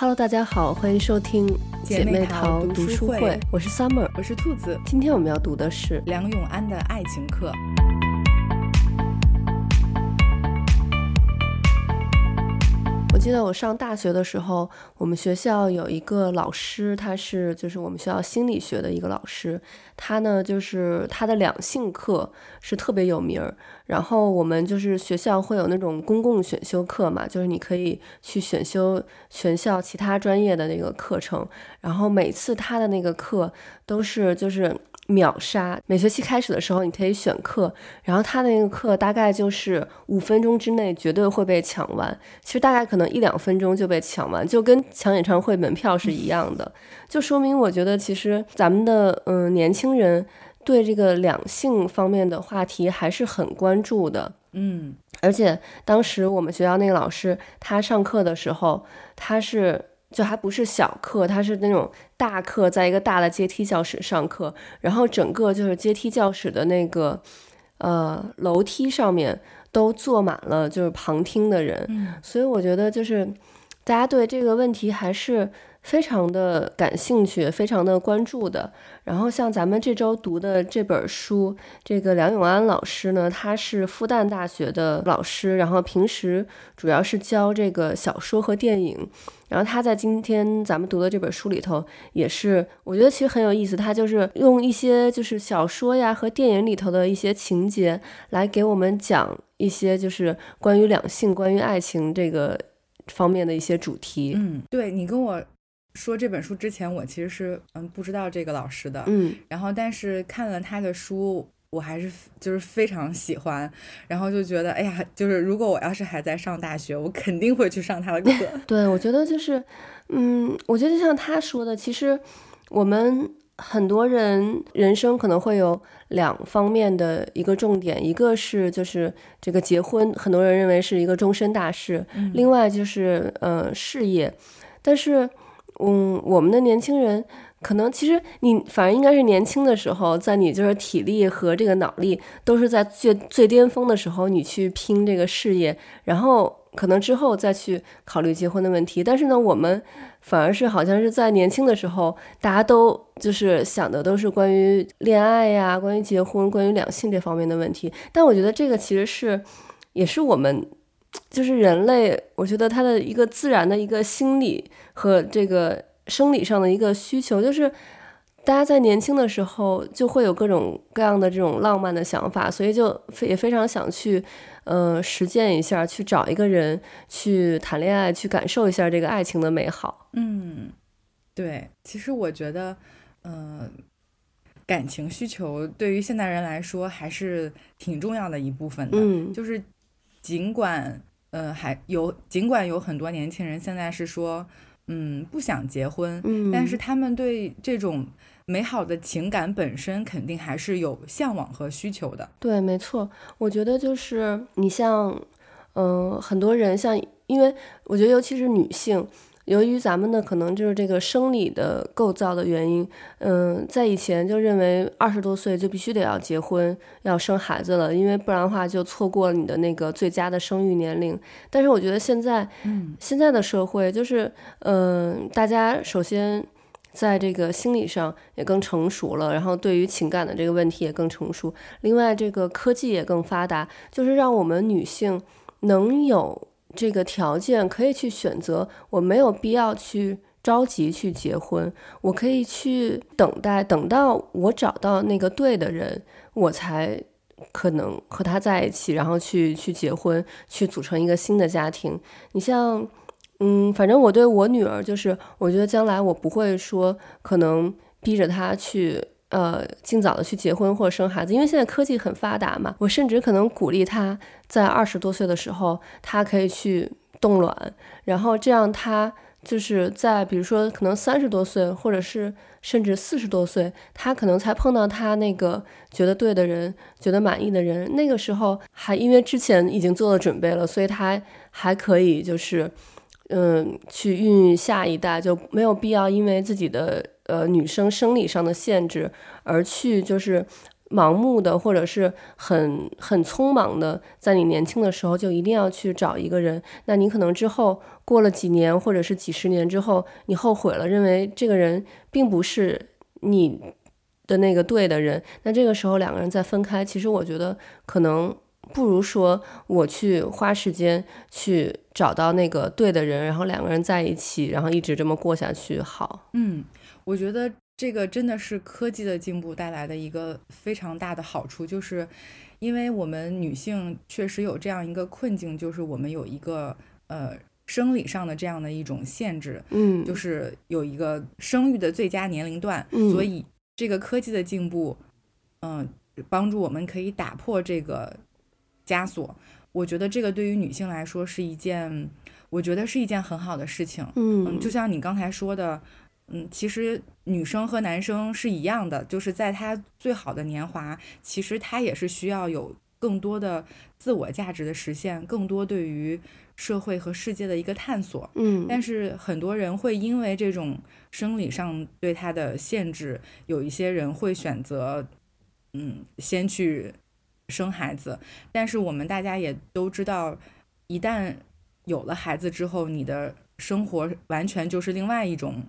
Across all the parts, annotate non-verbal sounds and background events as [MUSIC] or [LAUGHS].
Hello，大家好，欢迎收听姐妹淘读书会，书会我是 Summer，我是兔子。今天我们要读的是梁永安的爱情课。记得我上大学的时候，我们学校有一个老师，他是就是我们学校心理学的一个老师，他呢就是他的两性课是特别有名儿。然后我们就是学校会有那种公共选修课嘛，就是你可以去选修全校其他专业的那个课程。然后每次他的那个课都是就是。秒杀！每学期开始的时候，你可以选课，然后他的那个课大概就是五分钟之内绝对会被抢完。其实大概可能一两分钟就被抢完，就跟抢演唱会门票是一样的。就说明我觉得其实咱们的嗯、呃、年轻人对这个两性方面的话题还是很关注的。嗯，而且当时我们学校那个老师他上课的时候，他是。就还不是小课，他是那种大课，在一个大的阶梯教室上课，然后整个就是阶梯教室的那个呃楼梯上面都坐满了就是旁听的人，嗯，所以我觉得就是大家对这个问题还是非常的感兴趣，非常的关注的。然后像咱们这周读的这本书，这个梁永安老师呢，他是复旦大学的老师，然后平时主要是教这个小说和电影。然后他在今天咱们读的这本书里头，也是我觉得其实很有意思。他就是用一些就是小说呀和电影里头的一些情节来给我们讲一些就是关于两性、关于爱情这个方面的一些主题。嗯，对，你跟我说这本书之前，我其实是嗯不知道这个老师的。嗯，然后但是看了他的书。我还是就是非常喜欢，然后就觉得，哎呀，就是如果我要是还在上大学，我肯定会去上他的课。[LAUGHS] 对，我觉得就是，嗯，我觉得就像他说的，其实我们很多人人生可能会有两方面的一个重点，一个是就是这个结婚，很多人认为是一个终身大事，嗯、另外就是呃事业，但是嗯，我们的年轻人。可能其实你反而应该是年轻的时候，在你就是体力和这个脑力都是在最最巅峰的时候，你去拼这个事业，然后可能之后再去考虑结婚的问题。但是呢，我们反而是好像是在年轻的时候，大家都就是想的都是关于恋爱呀、关于结婚、关于两性这方面的问题。但我觉得这个其实是也是我们就是人类，我觉得他的一个自然的一个心理和这个。生理上的一个需求，就是大家在年轻的时候就会有各种各样的这种浪漫的想法，所以就也非常想去，呃，实践一下，去找一个人去谈恋爱，去感受一下这个爱情的美好。嗯，对，其实我觉得，嗯、呃，感情需求对于现代人来说还是挺重要的一部分的。嗯，就是尽管，呃，还有尽管有很多年轻人现在是说。嗯，不想结婚，嗯，但是他们对这种美好的情感本身肯定还是有向往和需求的。对，没错，我觉得就是你像，嗯、呃，很多人像，因为我觉得尤其是女性。由于咱们呢可能就是这个生理的构造的原因，嗯，在以前就认为二十多岁就必须得要结婚要生孩子了，因为不然的话就错过了你的那个最佳的生育年龄。但是我觉得现在，嗯，现在的社会就是，嗯，大家首先在这个心理上也更成熟了，然后对于情感的这个问题也更成熟。另外，这个科技也更发达，就是让我们女性能有。这个条件可以去选择，我没有必要去着急去结婚，我可以去等待，等到我找到那个对的人，我才可能和他在一起，然后去去结婚，去组成一个新的家庭。你像，嗯，反正我对我女儿就是，我觉得将来我不会说可能逼着她去。呃，尽早的去结婚或者生孩子，因为现在科技很发达嘛。我甚至可能鼓励他在二十多岁的时候，他可以去冻卵，然后这样他就是在比如说可能三十多岁，或者是甚至四十多岁，他可能才碰到他那个觉得对的人，觉得满意的人。那个时候还因为之前已经做了准备了，所以他还可以就是嗯去孕育下一代，就没有必要因为自己的。呃，女生生理上的限制，而去就是，盲目的，或者是很很匆忙的，在你年轻的时候就一定要去找一个人。那你可能之后过了几年，或者是几十年之后，你后悔了，认为这个人并不是你的那个对的人。那这个时候两个人再分开，其实我觉得可能不如说我去花时间去找到那个对的人，然后两个人在一起，然后一直这么过下去好。嗯，我觉得。这个真的是科技的进步带来的一个非常大的好处，就是因为我们女性确实有这样一个困境，就是我们有一个呃生理上的这样的一种限制，嗯，就是有一个生育的最佳年龄段，嗯，所以这个科技的进步，嗯，呃，帮助我们可以打破这个枷锁。我觉得这个对于女性来说是一件，我觉得是一件很好的事情，嗯，就像你刚才说的。嗯，其实女生和男生是一样的，就是在他最好的年华，其实他也是需要有更多的自我价值的实现，更多对于社会和世界的一个探索。嗯，但是很多人会因为这种生理上对他的限制，有一些人会选择，嗯，先去生孩子。但是我们大家也都知道，一旦有了孩子之后，你的生活完全就是另外一种。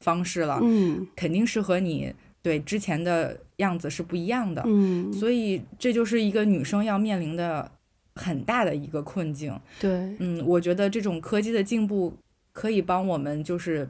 方式了，嗯，肯定是和你对之前的样子是不一样的，嗯，所以这就是一个女生要面临的很大的一个困境。对，嗯，我觉得这种科技的进步可以帮我们就是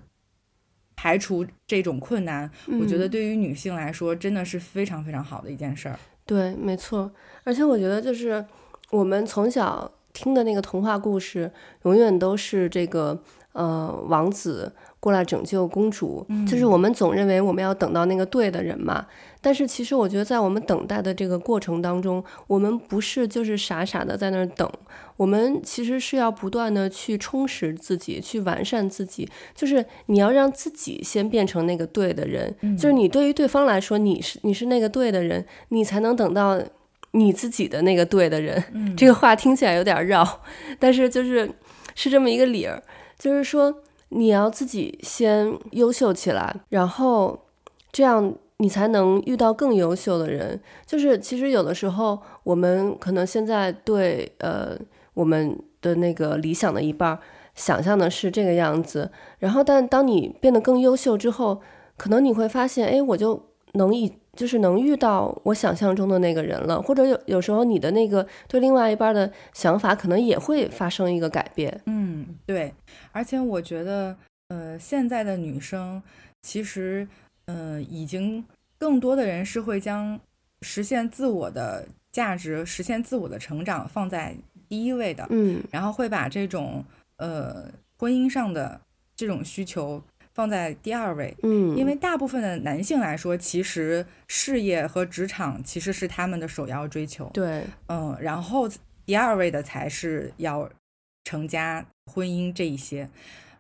排除这种困难。嗯，我觉得对于女性来说，真的是非常非常好的一件事儿。对，没错。而且我觉得就是我们从小听的那个童话故事，永远都是这个呃王子。过来拯救公主，就是我们总认为我们要等到那个对的人嘛。但是其实我觉得，在我们等待的这个过程当中，我们不是就是傻傻的在那儿等，我们其实是要不断的去充实自己，去完善自己。就是你要让自己先变成那个对的人，就是你对于对方来说，你是你是那个对的人，你才能等到你自己的那个对的人。这个话听起来有点绕，但是就是是这么一个理儿，就是说。你要自己先优秀起来，然后这样你才能遇到更优秀的人。就是其实有的时候，我们可能现在对呃我们的那个理想的一半想象的是这个样子，然后但当你变得更优秀之后，可能你会发现，哎，我就能以。就是能遇到我想象中的那个人了，或者有有时候你的那个对另外一半的想法，可能也会发生一个改变。嗯，对。而且我觉得，呃，现在的女生其实，呃，已经更多的人是会将实现自我的价值、实现自我的成长放在第一位的。嗯，然后会把这种呃婚姻上的这种需求。放在第二位，嗯，因为大部分的男性来说，其实事业和职场其实是他们的首要追求，对，嗯，然后第二位的才是要成家、婚姻这一些，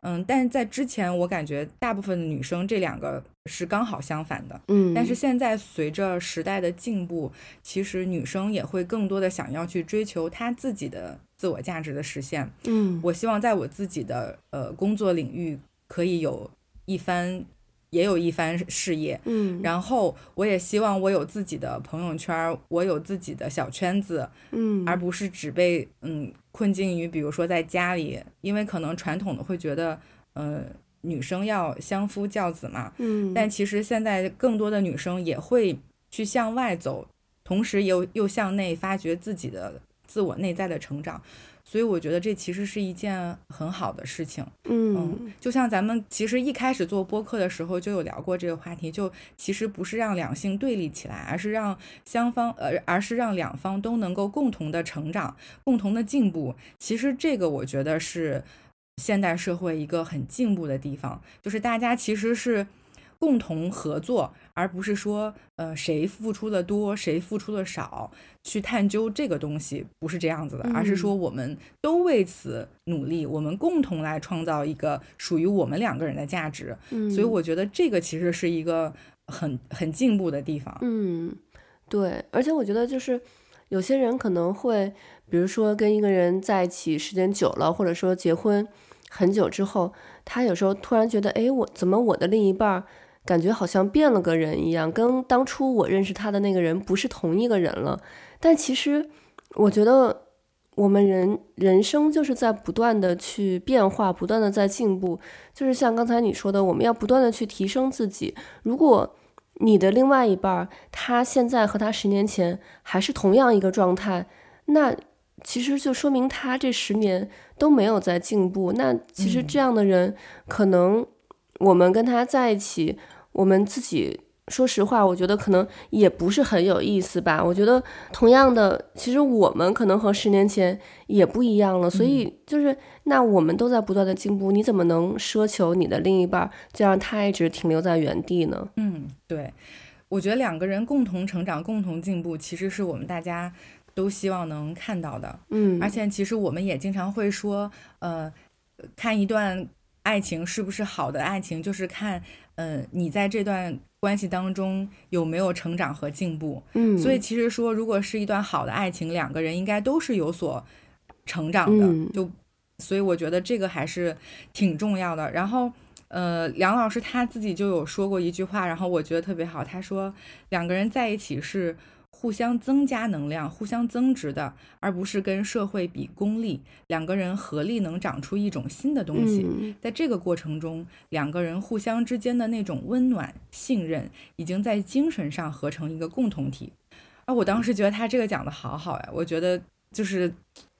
嗯，但是在之前，我感觉大部分的女生这两个是刚好相反的，嗯，但是现在随着时代的进步，其实女生也会更多的想要去追求她自己的自我价值的实现，嗯，我希望在我自己的呃工作领域可以有。一番，也有一番事业，嗯，然后我也希望我有自己的朋友圈，我有自己的小圈子，嗯，而不是只被嗯困境于，比如说在家里，因为可能传统的会觉得，呃，女生要相夫教子嘛，嗯，但其实现在更多的女生也会去向外走，同时又又向内发掘自己的自我内在的成长。所以我觉得这其实是一件很好的事情，嗯，嗯，就像咱们其实一开始做播客的时候就有聊过这个话题，就其实不是让两性对立起来，而是让双方，呃，而是让两方都能够共同的成长，共同的进步。其实这个我觉得是现代社会一个很进步的地方，就是大家其实是。共同合作，而不是说，呃，谁付出的多，谁付出的少，去探究这个东西，不是这样子的，而是说我们都为此努力，我们共同来创造一个属于我们两个人的价值。嗯，所以我觉得这个其实是一个很很进步的地方。嗯，对，而且我觉得就是有些人可能会，比如说跟一个人在一起时间久了，或者说结婚很久之后，他有时候突然觉得，哎，我怎么我的另一半儿感觉好像变了个人一样，跟当初我认识他的那个人不是同一个人了。但其实，我觉得我们人人生就是在不断的去变化，不断的在进步。就是像刚才你说的，我们要不断的去提升自己。如果你的另外一半儿，他现在和他十年前还是同样一个状态，那其实就说明他这十年都没有在进步。那其实这样的人，可能我们跟他在一起。我们自己说实话，我觉得可能也不是很有意思吧。我觉得同样的，其实我们可能和十年前也不一样了。所以就是，那我们都在不断的进步，你怎么能奢求你的另一半就让他一直停留在原地呢？嗯，对，我觉得两个人共同成长、共同进步，其实是我们大家都希望能看到的。嗯，而且其实我们也经常会说，呃，看一段爱情是不是好的爱情，就是看。嗯，你在这段关系当中有没有成长和进步？嗯，所以其实说，如果是一段好的爱情，两个人应该都是有所成长的。嗯，就所以我觉得这个还是挺重要的。然后，呃，梁老师他自己就有说过一句话，然后我觉得特别好。他说，两个人在一起是。互相增加能量，互相增值的，而不是跟社会比功利。两个人合力能长出一种新的东西。嗯，在这个过程中，两个人互相之间的那种温暖、信任，已经在精神上合成一个共同体。啊，我当时觉得他这个讲的好好呀，我觉得就是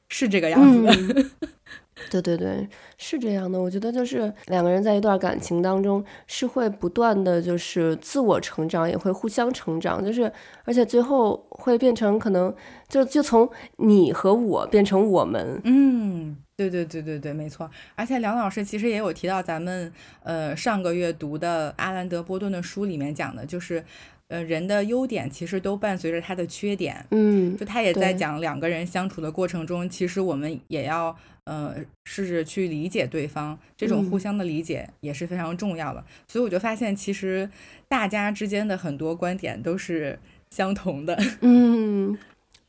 是这个样子的。嗯 [LAUGHS] 对对对，是这样的。我觉得就是两个人在一段感情当中是会不断的就是自我成长，也会互相成长，就是而且最后会变成可能就就从你和我变成我们。嗯，对对对对对，没错。而且梁老师其实也有提到咱们呃上个月读的阿兰德波顿的书里面讲的，就是。呃，人的优点其实都伴随着他的缺点，嗯，就他也在讲两个人相处的过程中，其实我们也要呃试着去理解对方，这种互相的理解也是非常重要的。嗯，所以我就发现，其实大家之间的很多观点都是相同的。[LAUGHS] 嗯，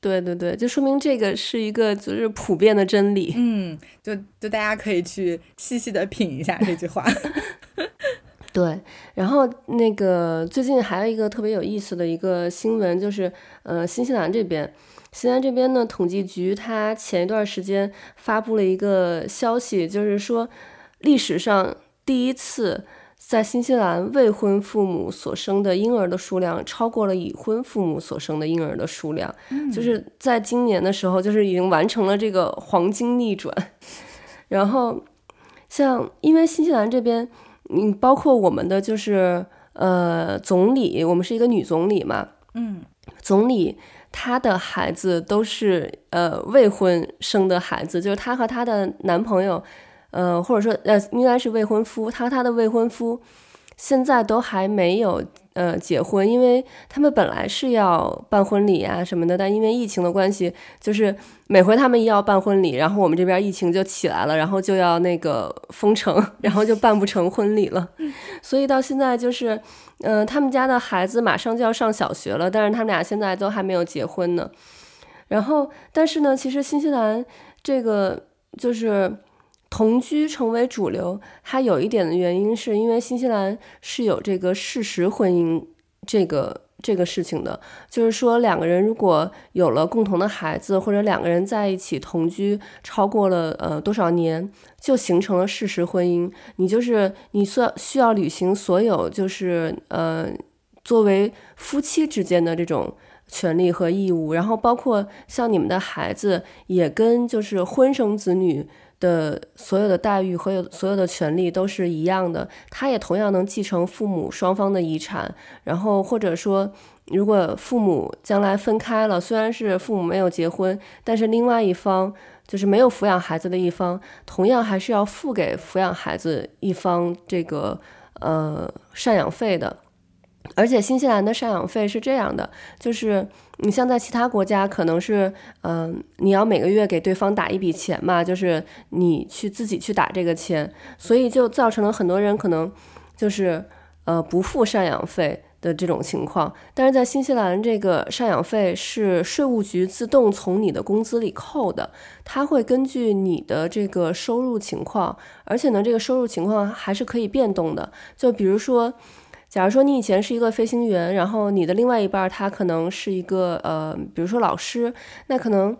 对对对，就说明这个是一个就是普遍的真理。嗯，就就大家可以去细细的品一下这句话。[LAUGHS] 对，然后那个最近还有一个特别有意思的一个新闻，就是呃，新西兰这边，新西兰这边呢，统计局它前一段时间发布了一个消息，就是说历史上第一次在新西兰未婚父母所生的婴儿的数量超过了已婚父母所生的婴儿的数量，嗯，就是在今年的时候，就是已经完成了这个黄金逆转。[LAUGHS] 然后像因为新西兰这边。嗯，包括我们的就是呃总理，我们是一个女总理嘛，嗯，总理她的孩子都是呃未婚生的孩子，就是她和她的男朋友，呃或者说呃应该是未婚夫，她和她的未婚夫现在都还没有。呃，结婚，因为他们本来是要办婚礼啊什么的，但因为疫情的关系，就是每回他们一要办婚礼，然后我们这边疫情就起来了，然后就要那个封城，[LAUGHS] 然后就办不成婚礼了。[LAUGHS] 所以到现在就是，呃，他们家的孩子马上就要上小学了，但是他们俩现在都还没有结婚呢。然后，但是呢，其实新西兰这个就是。同居成为主流，它有一点的原因是因为新西兰是有这个事实婚姻这个这个事情的，就是说两个人如果有了共同的孩子，或者两个人在一起同居超过了呃多少年，就形成了事实婚姻。你就是你需要需要履行所有就是呃作为夫妻之间的这种权利和义务，然后包括像你们的孩子也跟就是婚生子女。的所有的待遇和有所有的权利都是一样的，他也同样能继承父母双方的遗产。然后或者说，如果父母将来分开了，虽然是父母没有结婚，但是另外一方就是没有抚养孩子的一方，同样还是要付给抚养孩子一方这个呃赡养费的。而且新西兰的赡养费是这样的，就是你像在其他国家，可能是，嗯、你要每个月给对方打一笔钱嘛，就是你去自己去打这个钱，所以就造成了很多人可能就是，呃，不付赡养费的这种情况。但是在新西兰，这个赡养费是税务局自动从你的工资里扣的，它会根据你的这个收入情况，而且呢，这个收入情况还是可以变动的，就比如说。假如说你以前是一个飞行员，然后你的另外一半他可能是一个呃，比如说老师，那可能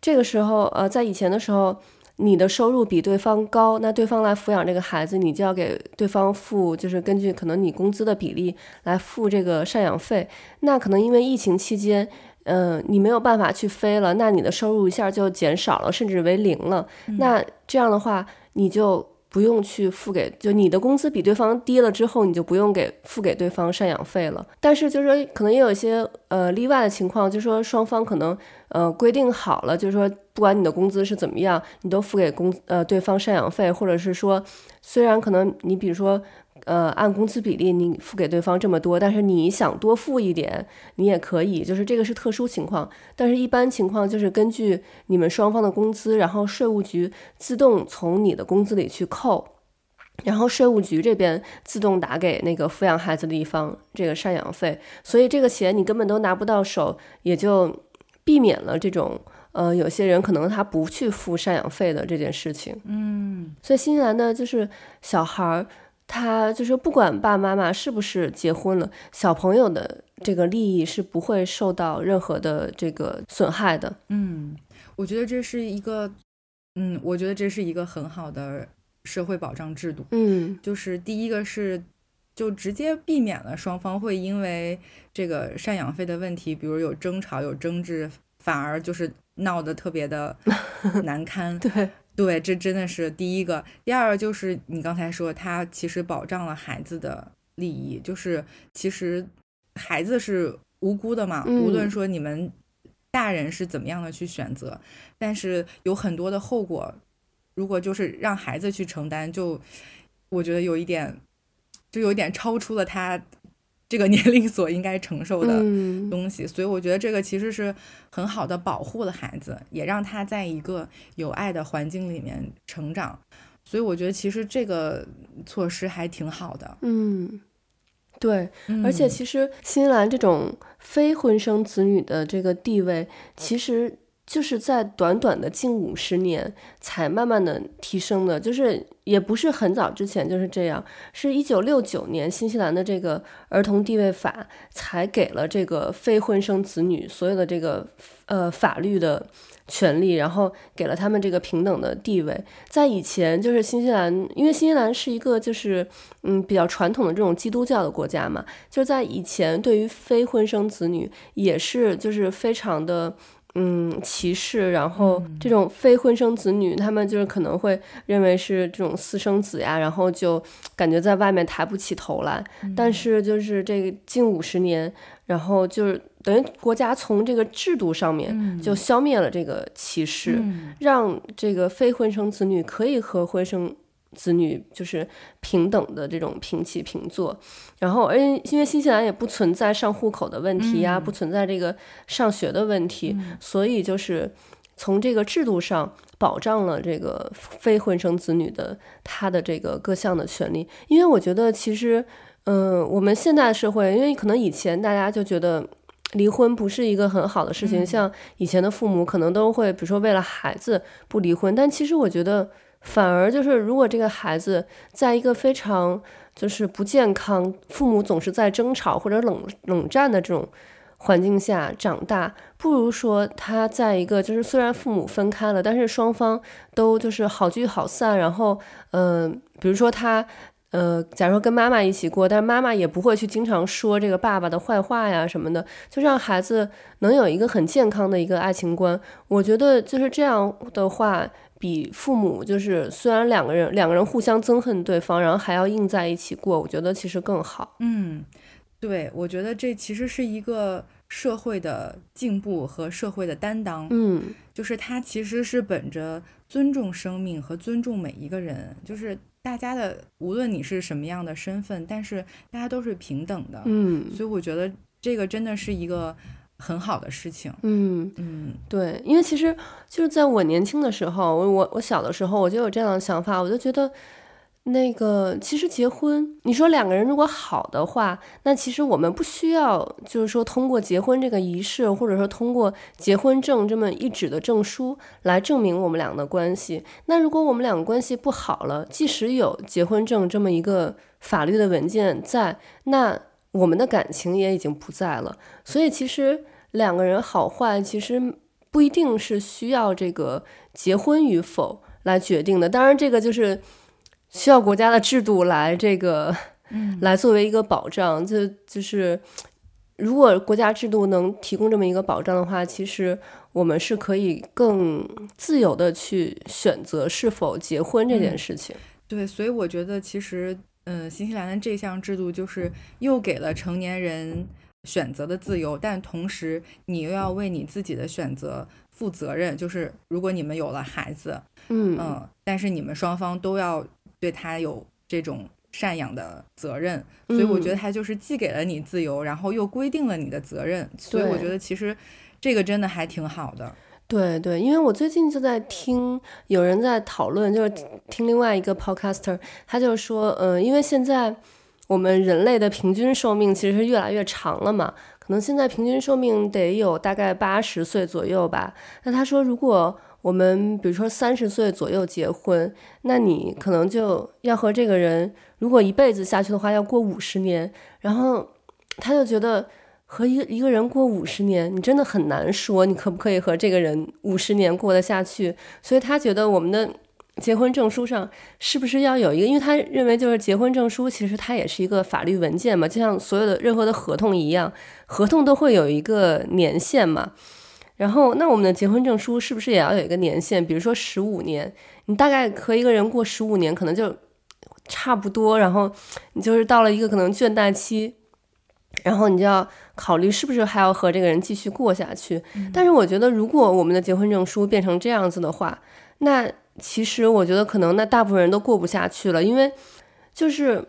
这个时候呃，在以前的时候，你的收入比对方高，那对方来抚养这个孩子，你就要给对方付，就是根据可能你工资的比例来付这个赡养费。那可能因为疫情期间，嗯、呃，你没有办法去飞了，那你的收入一下就减少了，甚至为零了。嗯、那这样的话，你就。不用去付给，就你的工资比对方低了之后，你就不用给付给对方赡养费了。但是就是说，可能也有一些呃例外的情况，就是说双方可能呃规定好了，就是说不管你的工资是怎么样，你都付给工呃对方赡养费，或者是说虽然可能你比如说。呃，按工资比例你付给对方这么多，但是你想多付一点，你也可以，就是这个是特殊情况。但是一般情况就是根据你们双方的工资，然后税务局自动从你的工资里去扣，然后税务局这边自动打给那个抚养孩子的一方这个赡养费，所以这个钱你根本都拿不到手，也就避免了这种呃有些人可能他不去付赡养费的这件事情。嗯，所以新西兰呢，就是小孩。他就是不管爸爸妈妈是不是结婚了，小朋友的这个利益是不会受到任何的这个损害的。嗯，我觉得这是一个，嗯，我觉得这是一个很好的社会保障制度。嗯，就是第一个是，就直接避免了双方会因为这个赡养费的问题，比如有争吵、有争执，反而就是闹得特别的 [LAUGHS] 难堪。对。对，这真的是第一个。第二个就是你刚才说，他其实保障了孩子的利益，就是其实孩子是无辜的嘛，无论说你们大人是怎么样的去选择，但是有很多的后果，如果就是让孩子去承担，就我觉得有一点，就有一点超出了他。这个 [LAUGHS] 年龄所应该承受的东西，嗯，所以我觉得这个其实是很好的保护了孩子，也让他在一个有爱的环境里面成长。所以我觉得其实这个措施还挺好的。嗯，对，而且其实新西兰这种非婚生子女的这个地位，其实。就是在短短的近五十年才慢慢的提升的，就是也不是很早之前就是这样，是一九六九年新西兰的这个儿童地位法才给了这个非婚生子女所有的这个呃法律的权利，然后给了他们这个平等的地位。在以前就是新西兰，因为新西兰是一个就是嗯比较传统的这种基督教的国家嘛，就在以前对于非婚生子女也是就是非常的。嗯，歧视，然后这种非婚生子女，他们就是可能会认为是这种私生子呀，然后就感觉在外面抬不起头来。但是就是这个近五十年，然后就是等于国家从这个制度上面就消灭了这个歧视，让这个非婚生子女可以和婚生。子女就是平等的这种平起平坐，然后而且因为新西兰也不存在上户口的问题呀，不存在这个上学的问题，所以就是从这个制度上保障了这个非婚生子女的他的这个各项的权利。因为我觉得其实，嗯，我们现在的社会，因为可能以前大家就觉得离婚不是一个很好的事情，像以前的父母可能都会比如说为了孩子不离婚，但其实我觉得。反而就是，如果这个孩子在一个非常就是不健康、父母总是在争吵或者冷冷战的这种环境下长大，不如说他在一个就是虽然父母分开了，但是双方都就是好聚好散。然后，嗯、比如说他，呃，假如说跟妈妈一起过，但是妈妈也不会去经常说这个爸爸的坏话呀什么的，就让孩子能有一个很健康的一个爱情观。我觉得就是这样的话。比父母就是虽然两个人两个人互相憎恨对方，然后还要硬在一起过，我觉得其实更好。嗯，对，我觉得这其实是一个社会的进步和社会的担当。嗯，就是他其实是本着尊重生命和尊重每一个人，就是大家的无论你是什么样的身份，但是大家都是平等的。嗯，所以我觉得这个真的是一个。很好的事情，嗯嗯，对，因为其实就是在我年轻的时候，我我我小的时候，我就有这样的想法，我就觉得那个，其实结婚，你说两个人如果好的话，那其实我们不需要，就是说通过结婚这个仪式，或者说通过结婚证这么一纸的证书来证明我们俩的关系。那如果我们两个关系不好了，即使有结婚证这么一个法律的文件在，那我们的感情也已经不在了。所以其实两个人好坏，其实不一定是需要这个结婚与否来决定的。当然，这个就是。需要国家的制度来这个，嗯，来作为一个保障，就就是，如果国家制度能提供这么一个保障的话，其实我们是可以更自由的去选择是否结婚这件事情。嗯，对，所以我觉得其实，嗯，新西兰的这项制度就是又给了成年人选择的自由，但同时你又要为你自己的选择负责任。就是如果你们有了孩子，嗯嗯，但是你们双方都要。对他有这种赡养的责任，所以我觉得他就是既给了你自由，嗯、然后又规定了你的责任，所以我觉得其实这个真的还挺好的。对对，因为我最近就在听有人在讨论，就是听另外一个 podcaster，他就说，嗯、呃，因为现在我们人类的平均寿命其实是越来越长了嘛，可能现在平均寿命得有大概八十岁左右吧。那他说，如果我们比如说三十岁左右结婚，那你可能就要和这个人，如果一辈子下去的话，要过五十年。然后他就觉得和一个一个人过五十年，你真的很难说你可不可以和这个人五十年过得下去。所以他觉得我们的结婚证书上是不是要有一个？因为他认为就是结婚证书其实它也是一个法律文件嘛，就像所有的任何的合同一样，合同都会有一个年限嘛。然后，那我们的结婚证书是不是也要有一个年限？比如说十五年，你大概和一个人过十五年，可能就差不多。然后你就是到了一个可能倦怠期，然后你就要考虑是不是还要和这个人继续过下去。但是我觉得，如果我们的结婚证书变成这样子的话，那其实我觉得可能那大部分人都过不下去了，因为就是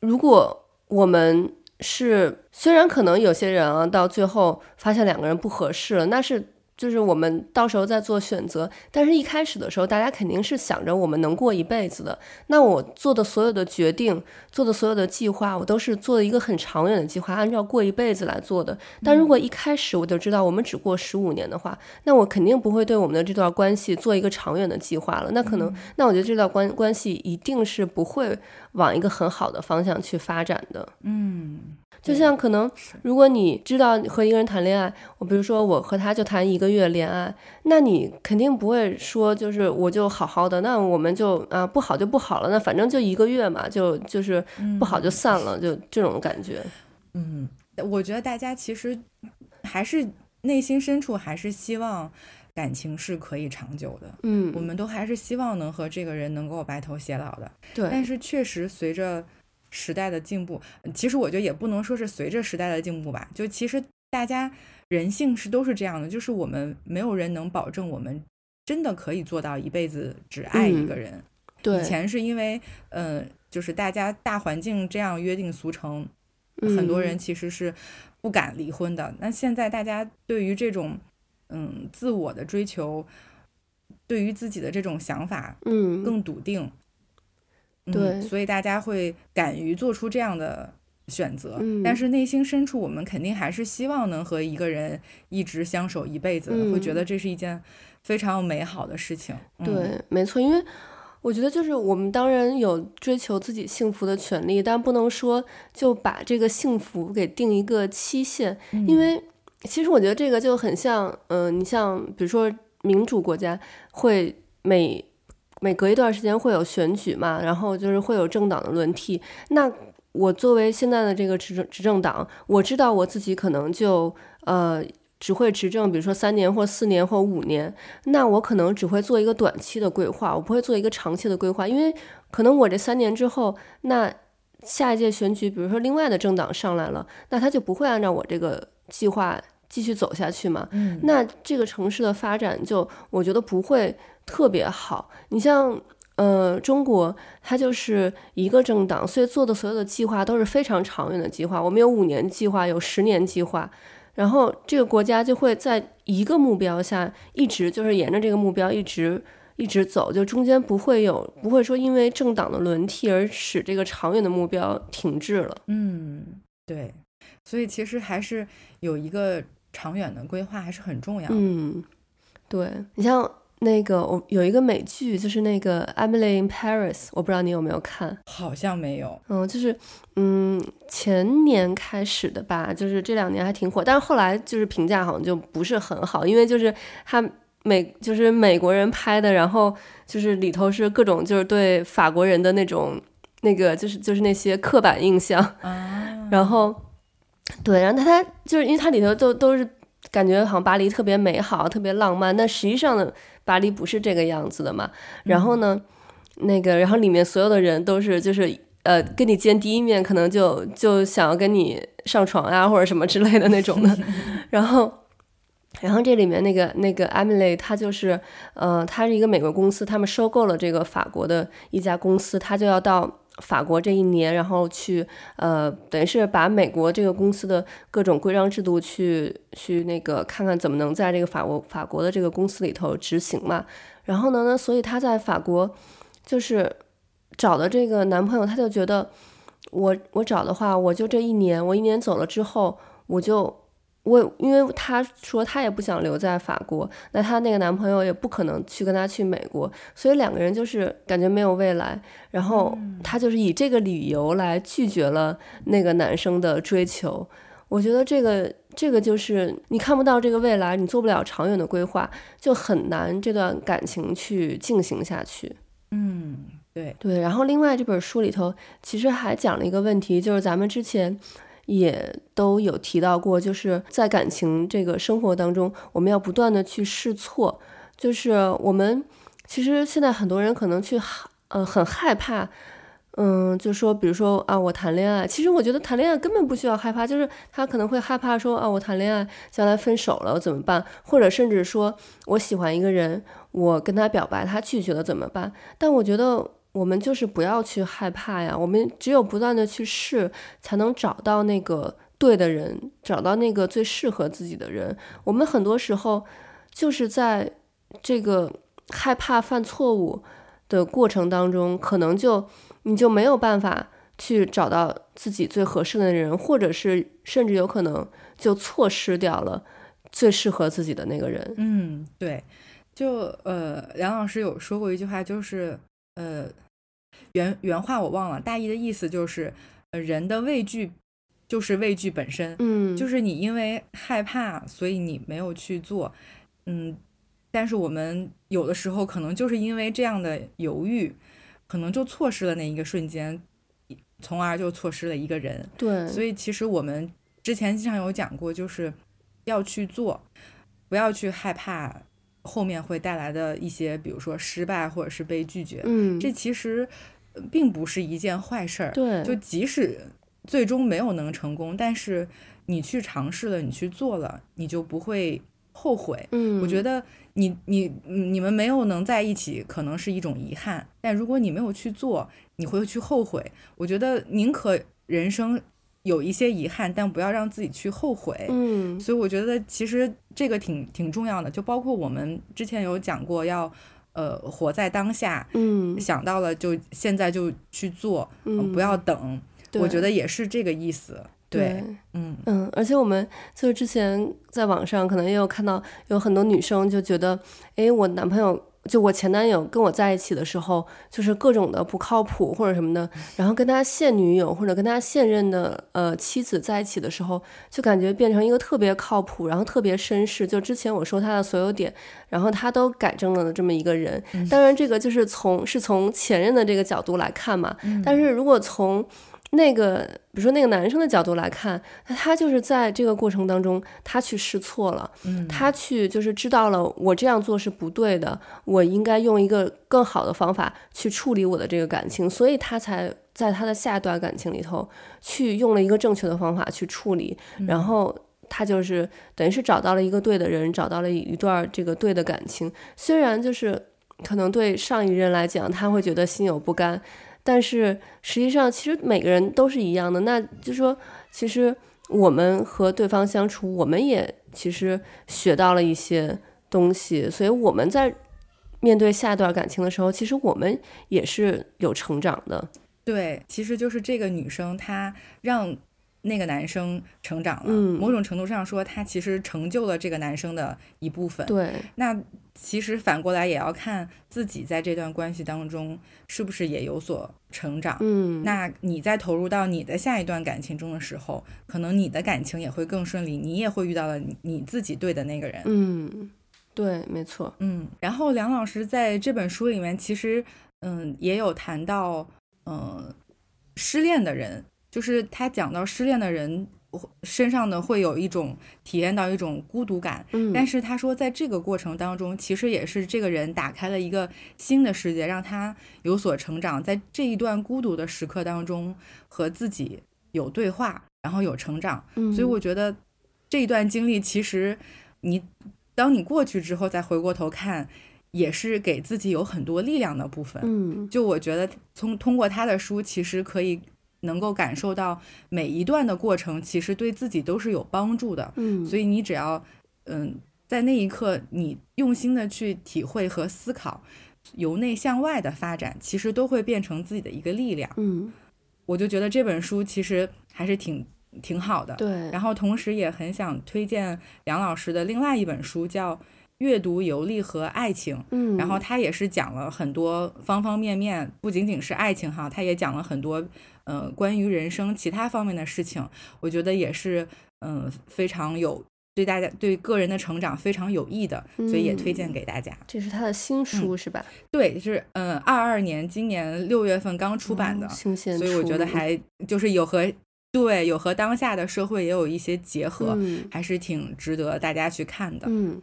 如果我们。是，虽然可能有些人啊，到最后发现两个人不合适了，那是。就是我们到时候再做选择，但是一开始的时候，大家肯定是想着我们能过一辈子的。那我做的所有的决定，做的所有的计划，我都是做了一个很长远的计划，按照过一辈子来做的。但如果一开始我就知道我们只过十五年的话，那我肯定不会对我们的这段关系做一个长远的计划了。那可能，那我觉得这段关关系一定是不会往一个很好的方向去发展的。嗯。就像可能，如果你知道和一个人谈恋爱，我比如说我和他就谈一个月恋爱，那你肯定不会说就是我就好好的，那我们就啊不好就不好了，那反正就一个月嘛，就就是不好就散了，嗯、就这种感觉。嗯，我觉得大家其实还是内心深处还是希望感情是可以长久的。嗯，我们都还是希望能和这个人能够白头偕老的。对，但是确实随着。时代的进步，其实我觉得也不能说是随着时代的进步吧，就其实大家人性是都是这样的，就是我们没有人能保证我们真的可以做到一辈子只爱一个人。嗯、对，以前是因为，嗯、呃，就是大家大环境这样约定俗成，很多人其实是不敢离婚的。嗯、那现在大家对于这种，嗯，自我的追求，对于自己的这种想法，嗯，更笃定。嗯对、嗯，所以大家会敢于做出这样的选择，嗯，但是内心深处，我们肯定还是希望能和一个人一直相守一辈子，嗯，会觉得这是一件非常美好的事情。对，嗯，没错，因为我觉得就是我们当然有追求自己幸福的权利，但不能说就把这个幸福给定一个期限，嗯，因为其实我觉得这个就很像，嗯，呃，你像比如说民主国家会每。每隔一段时间会有选举嘛，然后就是会有政党的轮替。那我作为现在的这个执政执政党，我知道我自己可能就呃只会执政，比如说三年或四年或五年。那我可能只会做一个短期的规划，我不会做一个长期的规划，因为可能我这三年之后，那下一届选举，比如说另外的政党上来了，那他就不会按照我这个计划继续走下去嘛。嗯，那这个城市的发展就我觉得不会。特别好，你像呃中国，它就是一个政党，所以做的所有的计划都是非常长远的计划。我们有五年计划，有十年计划，然后这个国家就会在一个目标下一直就是沿着这个目标一直一直走，就中间不会有不会说因为政党的轮替而使这个长远的目标停滞了。嗯，对，所以其实还是有一个长远的规划还是很重要。嗯，对，你像。那个我有一个美剧，就是那个《Emily in Paris》，我不知道你有没有看？好像没有。嗯，就是嗯前年开始的吧，就是这两年还挺火，但是后来就是评价好像就不是很好，因为就是他美就是美国人拍的，然后就是里头是各种就是对法国人的那种那个就是就是那些刻板印象，啊、然后对，然后他他就是因为他里头都都是感觉好像巴黎特别美好，特别浪漫，但实际上呢。巴黎不是这个样子的嘛？然后呢，嗯、那个，然后里面所有的人都是就是呃，跟你见第一面，可能就就想要跟你上床呀，或者什么之类的那种的。[LAUGHS] 然后，然后这里面那个那个 Emily，她就是呃，她是一个美国公司，他们收购了这个法国的一家公司，她就要到。法国这一年，然后去呃，等于是把美国这个公司的各种规章制度去去那个看看怎么能在这个法国法国的这个公司里头执行嘛。然后呢，那所以她在法国就是找的这个男朋友，他就觉得我我找的话，我就这一年，我一年走了之后，我就。我因为她说她也不想留在法国，那她那个男朋友也不可能去跟她去美国，所以两个人就是感觉没有未来。然后她就是以这个理由来拒绝了那个男生的追求。我觉得这个这个就是你看不到这个未来，你做不了长远的规划，就很难这段感情去进行下去。嗯，对对。然后另外这本书里头其实还讲了一个问题，就是咱们之前。也都有提到过，就是在感情这个生活当中，我们要不断的去试错。就是我们其实现在很多人可能去，呃，很害怕，嗯，就说比如说啊，我谈恋爱，其实我觉得谈恋爱根本不需要害怕，就是他可能会害怕说啊，我谈恋爱将来分手了我怎么办？或者甚至说我喜欢一个人，我跟他表白，他拒绝了怎么办？但我觉得。我们就是不要去害怕呀，我们只有不断的去试，才能找到那个对的人，找到那个最适合自己的人。我们很多时候就是在这个害怕犯错误的过程当中，可能就你就没有办法去找到自己最合适的人，或者是甚至有可能就错失掉了最适合自己的那个人。嗯，对，就呃，梁老师有说过一句话，就是呃。原原话我忘了，大意的意思就是，呃，人的畏惧就是畏惧本身，嗯，就是你因为害怕，所以你没有去做，嗯，但是我们有的时候可能就是因为这样的犹豫，可能就错失了那一个瞬间，从而就错失了一个人，对，所以其实我们之前经常有讲过，就是要去做，不要去害怕后面会带来的一些，比如说失败或者是被拒绝，嗯，这其实。并不是一件坏事儿，对，就即使最终没有能成功，但是你去尝试了，你去做了，你就不会后悔。嗯，我觉得你你你们没有能在一起，可能是一种遗憾，但如果你没有去做，你会去后悔。我觉得宁可人生有一些遗憾，但不要让自己去后悔。嗯，所以我觉得其实这个挺挺重要的，就包括我们之前有讲过要。呃，活在当下，嗯，想到了就现在就去做，嗯，不要等，我觉得也是这个意思，对，对，嗯嗯，而且我们就是之前在网上可能也有看到有很多女生就觉得，哎，我男朋友。就我前男友跟我在一起的时候，就是各种的不靠谱或者什么的，然后跟他现女友或者跟他现任的呃妻子在一起的时候，就感觉变成一个特别靠谱，然后特别绅士。就之前我说他的所有点，然后他都改正了的这么一个人。当然，这个就是从是从前任的这个角度来看嘛。但是如果从那个，比如说那个男生的角度来看，那他就是在这个过程当中，他去试错了，嗯，他去就是知道了我这样做是不对的，我应该用一个更好的方法去处理我的这个感情，所以他才在他的下一段感情里头去用了一个正确的方法去处理，然后他就是等于是找到了一个对的人，找到了一段这个对的感情，虽然就是可能对上一任来讲，他会觉得心有不甘。但是实际上，其实每个人都是一样的。那就是说，其实我们和对方相处，我们也其实学到了一些东西。所以我们在面对下一段感情的时候，其实我们也是有成长的。对，其实就是这个女生她让那个男生成长了，嗯，某种程度上说，他其实成就了这个男生的一部分。对，那其实反过来也要看自己在这段关系当中是不是也有所成长。嗯，那你在投入到你的下一段感情中的时候，可能你的感情也会更顺利，你也会遇到了你你自己对的那个人。嗯，对，没错。嗯，然后梁老师在这本书里面其实嗯也有谈到嗯失恋的人。就是他讲到失恋的人身上呢，会有一种体验到一种孤独感。嗯，但是他说，在这个过程当中，其实也是这个人打开了一个新的世界，让他有所成长。在这一段孤独的时刻当中，和自己有对话，然后有成长。嗯，所以我觉得这一段经历，其实你当你过去之后再回过头看，也是给自己有很多力量的部分。嗯，就我觉得从通过他的书，其实可以。能够感受到每一段的过程，其实对自己都是有帮助的。嗯，所以你只要嗯，在那一刻你用心的去体会和思考，由内向外的发展，其实都会变成自己的一个力量。嗯，我就觉得这本书其实还是挺挺好的。对，然后同时也很想推荐梁老师的另外一本书，叫。阅读、游历和爱情，嗯，然后他也是讲了很多方方面面，不仅仅是爱情哈，他也讲了很多，呃，关于人生其他方面的事情。我觉得也是，嗯、呃，非常有对大家对个人的成长非常有益的，所以也推荐给大家。嗯、这是他的新书、嗯、是吧？对，是嗯，二二年今年六月份刚出版的，嗯、新鲜，所以我觉得还就是有和对有和当下的社会也有一些结合，嗯、还是挺值得大家去看的。嗯。